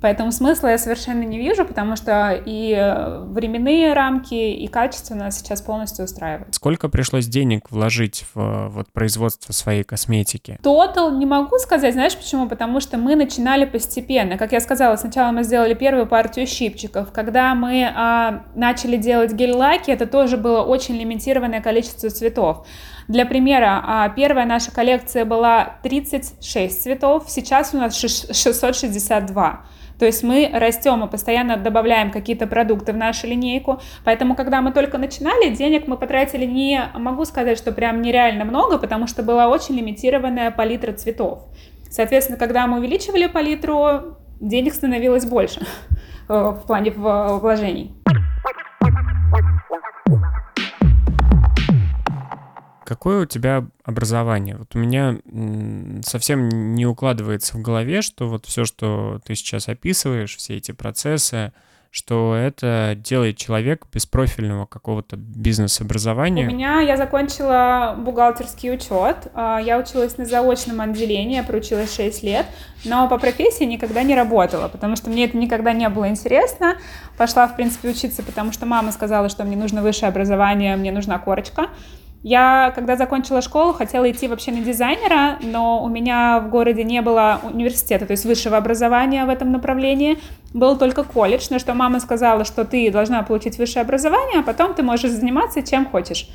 Поэтому смысла я совершенно не вижу, потому что и э, временные рамки, и качество нас сейчас полностью устраивает. Сколько пришлось денег вложить в вот, производство своей косметики? Тотал не могу сказать, знаешь почему? Потому что мы начинали постепенно. Как я сказала, сначала мы сделали первую партию щипчиков. Когда мы а, начали делать гель-лаки, это тоже было очень лимитированное количество цветов. Для примера, а, первая наша коллекция была 36 цветов, сейчас у нас 662. То есть мы растем и постоянно добавляем какие-то продукты в нашу линейку. Поэтому, когда мы только начинали, денег мы потратили не, могу сказать, что прям нереально много, потому что была очень лимитированная палитра цветов. Соответственно, когда мы увеличивали палитру, денег становилось больше э, в плане вложений. Какое у тебя образование? Вот у меня совсем не укладывается в голове, что вот все, что ты сейчас описываешь, все эти процессы, что это делает человек без профильного какого-то бизнес-образования. У меня я закончила бухгалтерский учет, а, я училась на заочном отделении, я проучилась 6 лет, но по профессии никогда не работала, потому что мне это никогда не было интересно. Пошла, в принципе, учиться, потому что мама сказала, что мне нужно высшее образование, мне нужна корочка. Я, когда закончила школу, хотела идти вообще на дизайнера, но у меня в городе не было университета, то есть высшего образования в этом направлении. Был только колледж, на что мама сказала, что ты должна получить высшее образование, а потом ты можешь заниматься чем хочешь.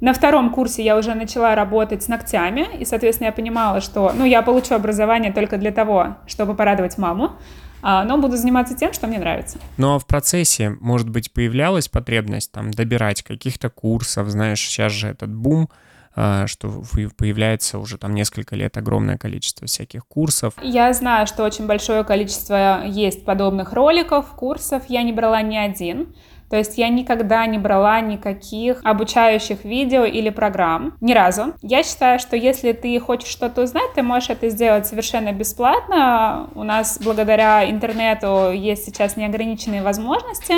На втором курсе я уже начала работать с ногтями, и, соответственно, я понимала, что ну, я получу образование только для того, чтобы порадовать маму. А, но буду заниматься тем, что мне нравится. Ну а в процессе, может быть, появлялась потребность там добирать каких-то курсов, знаешь, сейчас же этот бум, а, что появляется уже там несколько лет огромное количество всяких курсов. Я знаю, что очень большое количество есть подобных роликов, курсов. Я не брала ни один. То есть я никогда не брала никаких обучающих видео или программ. Ни разу. Я считаю, что если ты хочешь что-то узнать, ты можешь это сделать совершенно бесплатно. У нас благодаря интернету есть сейчас неограниченные возможности.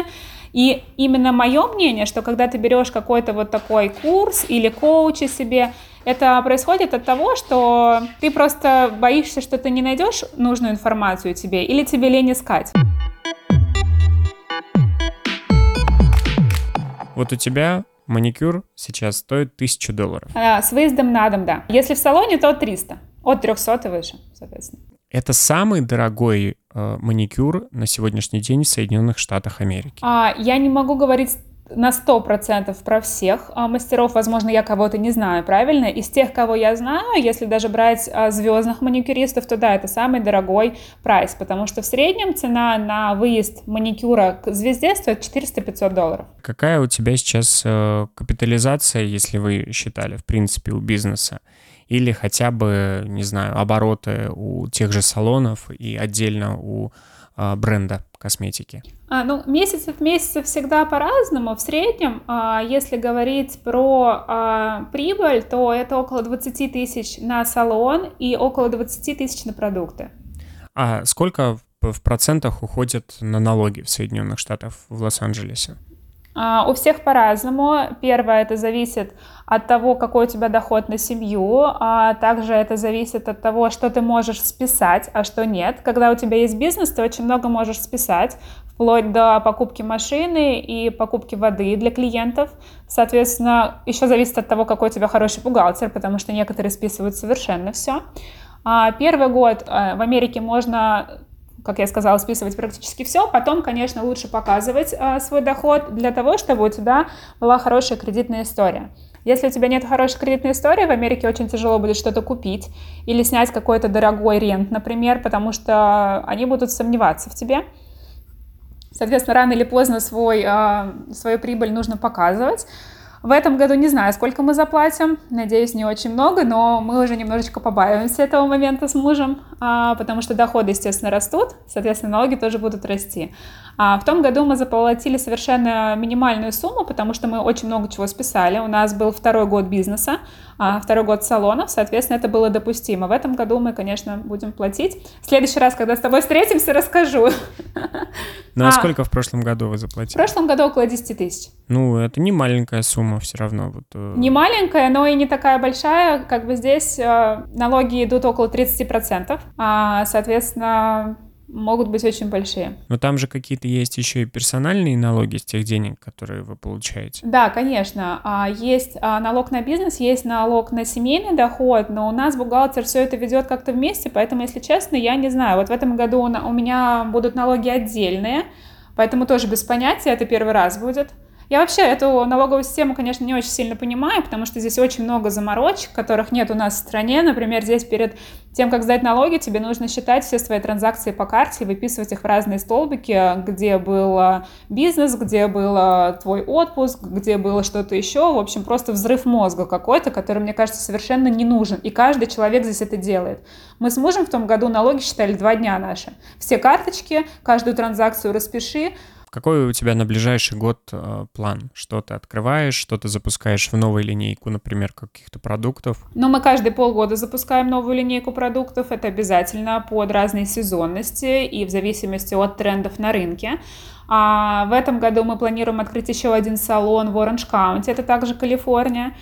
И именно мое мнение, что когда ты берешь какой-то вот такой курс или коуча себе, это происходит от того, что ты просто боишься, что ты не найдешь нужную информацию тебе или тебе лень искать. Вот у тебя маникюр сейчас стоит 1000 долларов. А, с выездом на дом, да. Если в салоне, то 300. От 300 и выше. соответственно. Это самый дорогой э, маникюр на сегодняшний день в Соединенных Штатах Америки. А, я не могу говорить на 100% про всех а, мастеров, возможно, я кого-то не знаю, правильно? Из тех, кого я знаю, если даже брать а, звездных маникюристов, то да, это самый дорогой прайс, потому что в среднем цена на выезд маникюра к звезде стоит 400-500 долларов. Какая у тебя сейчас э, капитализация, если вы считали, в принципе, у бизнеса? Или хотя бы, не знаю, обороты у тех же салонов и отдельно у бренда косметики? А, ну, месяц от месяца всегда по-разному. В среднем, а, если говорить про а, прибыль, то это около 20 тысяч на салон и около 20 тысяч на продукты. А сколько в процентах уходит на налоги в Соединенных Штатах в Лос-Анджелесе? А, у всех по-разному. Первое, это зависит от того, какой у тебя доход на семью, а также это зависит от того, что ты можешь списать, а что нет. Когда у тебя есть бизнес, ты очень много можешь списать, вплоть до покупки машины и покупки воды для клиентов. Соответственно, еще зависит от того, какой у тебя хороший бухгалтер, потому что некоторые списывают совершенно все. А первый год э, в Америке можно как я сказала, списывать практически все. Потом, конечно, лучше показывать а, свой доход для того, чтобы у тебя была хорошая кредитная история. Если у тебя нет хорошей кредитной истории, в Америке очень тяжело будет что-то купить или снять какой-то дорогой рент, например, потому что они будут сомневаться в тебе. Соответственно, рано или поздно свой, а, свою прибыль нужно показывать. В этом году не знаю, сколько мы заплатим. Надеюсь, не очень много, но мы уже немножечко побаиваемся этого момента с мужем, а, потому что доходы, естественно, растут, соответственно, налоги тоже будут расти. А в том году мы заплатили совершенно минимальную сумму, потому что мы очень много чего списали. У нас был второй год бизнеса, а второй год салонов, соответственно, это было допустимо. В этом году мы, конечно, будем платить. В следующий раз, когда с тобой встретимся, расскажу. Ну а, а сколько в прошлом году вы заплатили? В прошлом году около 10 тысяч. Ну, это не маленькая сумма все равно. Вот, э... Не маленькая, но и не такая большая. Как бы здесь э, налоги идут около 30%. А, соответственно, могут быть очень большие. Но там же какие-то есть еще и персональные налоги с тех денег, которые вы получаете. Да, конечно. А, есть а, налог на бизнес, есть налог на семейный доход, но у нас бухгалтер все это ведет как-то вместе, поэтому, если честно, я не знаю. Вот в этом году у меня будут налоги отдельные, поэтому тоже без понятия, это первый раз будет. Я вообще эту налоговую систему, конечно, не очень сильно понимаю, потому что здесь очень много заморочек, которых нет у нас в стране. Например, здесь перед тем, как сдать налоги, тебе нужно считать все свои транзакции по карте и выписывать их в разные столбики, где был бизнес, где был твой отпуск, где было что-то еще. В общем, просто взрыв мозга какой-то, который, мне кажется, совершенно не нужен. И каждый человек здесь это делает. Мы с мужем в том году налоги считали два дня наши. Все карточки, каждую транзакцию распиши, какой у тебя на ближайший год э, план? Что ты открываешь, что ты запускаешь в новую линейку, например, каких-то продуктов? Ну, мы каждые полгода запускаем новую линейку продуктов. Это обязательно под разные сезонности и в зависимости от трендов на рынке. А в этом году мы планируем открыть еще один салон в Оранж Каунти, это также Калифорния.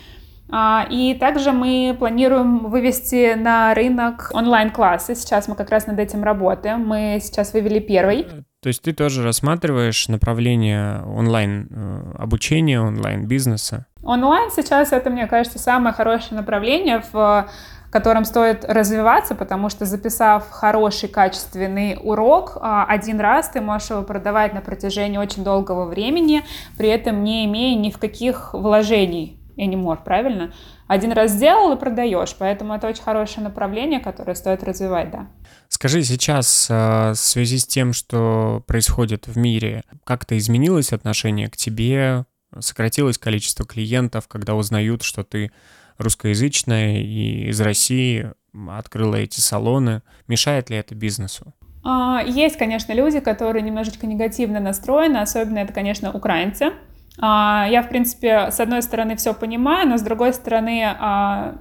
А, и также мы планируем вывести на рынок онлайн-классы. Сейчас мы как раз над этим работаем. Мы сейчас вывели первый. То есть ты тоже рассматриваешь направление онлайн э, обучения, онлайн бизнеса? Онлайн сейчас это, мне кажется, самое хорошее направление, в котором стоит развиваться, потому что записав хороший качественный урок а, один раз, ты можешь его продавать на протяжении очень долгого времени, при этом не имея ни в каких вложений anymore, правильно? Один раз сделал и продаешь, поэтому это очень хорошее направление, которое стоит развивать, да. Скажи, сейчас э, в связи с тем, что происходит в мире, как-то изменилось отношение к тебе? Сократилось количество клиентов, когда узнают, что ты русскоязычная и из России открыла эти салоны? Мешает ли это бизнесу? А, есть, конечно, люди, которые немножечко негативно настроены, особенно это, конечно, украинцы. А, я, в принципе, с одной стороны все понимаю, но с другой стороны а,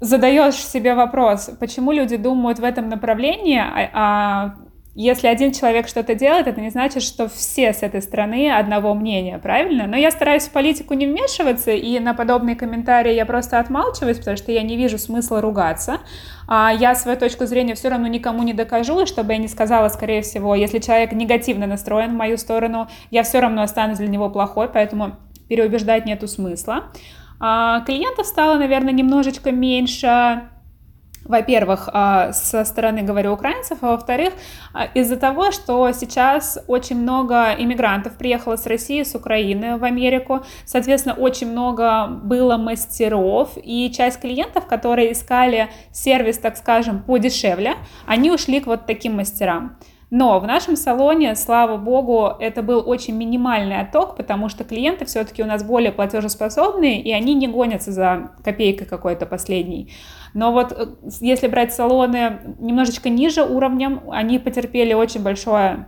задаешь себе вопрос, почему люди думают в этом направлении, а если один человек что-то делает, это не значит, что все с этой страны одного мнения, правильно? Но я стараюсь в политику не вмешиваться, и на подобные комментарии я просто отмалчиваюсь, потому что я не вижу смысла ругаться. А я свою точку зрения все равно никому не докажу, и чтобы я не сказала, скорее всего, если человек негативно настроен в мою сторону, я все равно останусь для него плохой, поэтому переубеждать нету смысла. А клиентов стало, наверное, немножечко меньше, во-первых, а, со стороны, говорю, украинцев, а во-вторых, а, из-за того, что сейчас очень много иммигрантов приехало с России, с Украины в Америку, соответственно, очень много было мастеров, и часть клиентов, которые искали сервис, так скажем, подешевле, они ушли к вот таким мастерам. Но в нашем салоне, слава богу, это был очень минимальный отток, потому что клиенты все-таки у нас более платежеспособные, и они не гонятся за копейкой какой-то последней. Но вот э, если брать салоны немножечко ниже уровнем, они потерпели очень большое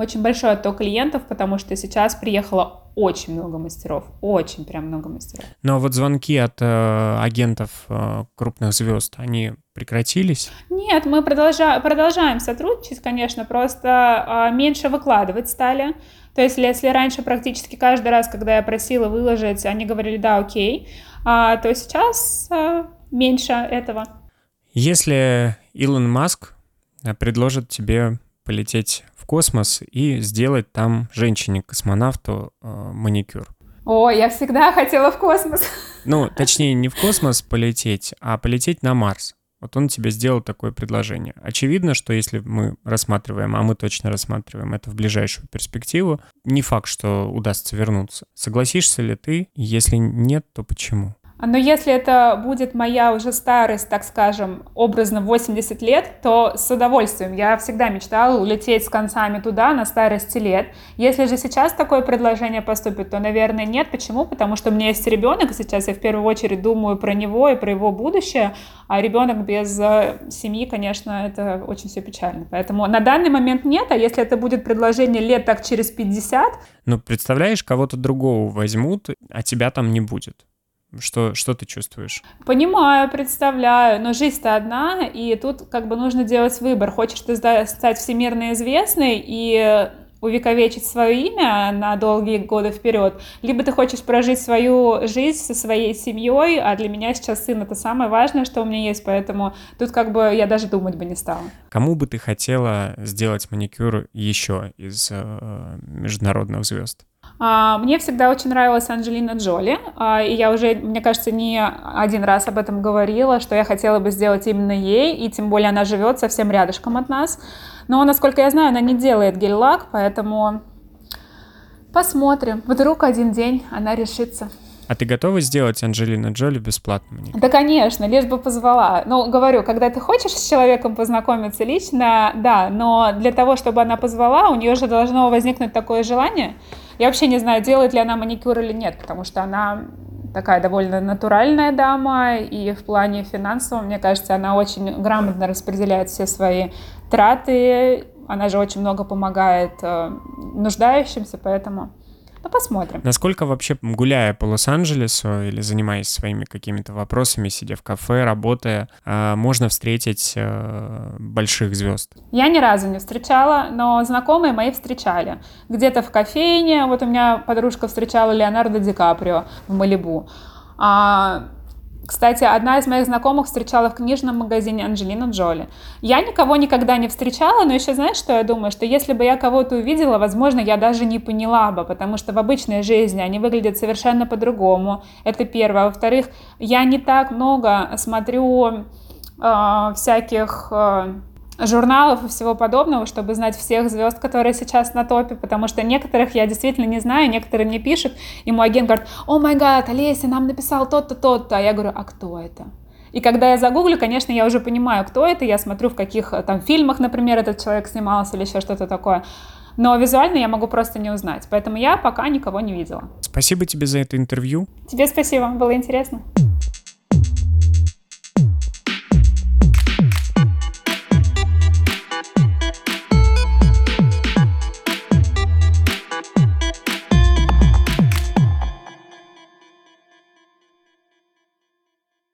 очень большой отток клиентов, потому что сейчас приехало очень много мастеров, очень прям много мастеров. Но вот звонки от э, агентов э, крупных звезд, они прекратились? Нет, мы продолжаем, продолжаем сотрудничать, конечно, просто э, меньше выкладывать стали. То есть, если раньше практически каждый раз, когда я просила выложить, они говорили, да, окей, а, то сейчас а, меньше этого. Если Илон Маск э, предложит тебе полететь космос и сделать там женщине-космонавту э, маникюр. О, я всегда хотела в космос. Ну, точнее, не в космос полететь, а полететь на Марс. Вот он тебе сделал такое предложение. Очевидно, что если мы рассматриваем, а мы точно рассматриваем это в ближайшую перспективу, не факт, что удастся вернуться. Согласишься ли ты? Если нет, то почему? Но если это будет моя уже старость, так скажем, образно 80 лет, то с удовольствием. Я всегда мечтала улететь с концами туда на старости лет. Если же сейчас такое предложение поступит, то, наверное, нет. Почему? Потому что у меня есть ребенок, сейчас я в первую очередь думаю про него и про его будущее, а ребенок без э, семьи, конечно, это очень все печально. Поэтому на данный момент нет, а если это будет предложение лет так через 50... Ну, представляешь, кого-то другого возьмут, а тебя там не будет. Что, что ты чувствуешь? Понимаю, представляю, но жизнь-то одна, и тут как бы нужно делать выбор. Хочешь ты стать всемирно известной и увековечить свое имя на долгие годы вперед, либо ты хочешь прожить свою жизнь со своей семьей, а для меня сейчас сын это самое важное, что у меня есть, поэтому тут как бы я даже думать бы не стала. Кому бы ты хотела сделать маникюр еще из э, международных звезд? А, мне всегда очень нравилась Анджелина Джоли, а, и я уже, мне кажется, не один раз об этом говорила, что я хотела бы сделать именно ей, и тем более она живет совсем рядышком от нас. Но, насколько я знаю, она не делает гель-лак, поэтому посмотрим. Вдруг один день она решится. А ты готова сделать Анджелина Джоли бесплатно мне? Да, конечно, лишь бы позвала. Ну, говорю, когда ты хочешь с человеком познакомиться лично, да, но для того, чтобы она позвала, у нее же должно возникнуть такое желание, я вообще не знаю, делает ли она маникюр или нет, потому что она такая довольно натуральная дама, и в плане финансового, мне кажется, она очень грамотно распределяет все свои траты, она же очень много помогает э, нуждающимся, поэтому ну, посмотрим. Насколько вообще, гуляя по Лос-Анджелесу или занимаясь своими какими-то вопросами, сидя в кафе, работая, а, можно встретить э, больших звезд? Я ни разу не встречала, но знакомые мои встречали. Где-то в кофейне, вот у меня подружка встречала Леонардо Ди Каприо в Малибу. А кстати, одна из моих знакомых встречала в книжном магазине Анджелину Джоли. Я никого никогда не встречала, но еще знаешь, что я думаю? Что если бы я кого-то увидела, возможно, я даже не поняла бы, потому что в обычной жизни они выглядят совершенно по-другому. Это первое. Во-вторых, я не так много смотрю э, всяких... Э, журналов и всего подобного, чтобы знать всех звезд, которые сейчас на топе, потому что некоторых я действительно не знаю, некоторые мне пишут, и мой агент говорит, о май гад, Олеся нам написал тот-то, тот-то, а я говорю, а кто это? И когда я загуглю, конечно, я уже понимаю, кто это, я смотрю, в каких э, там фильмах, например, этот человек снимался или еще что-то такое. Но визуально я могу просто не узнать. Поэтому я пока никого не видела. Спасибо тебе за это интервью. Тебе спасибо, было интересно.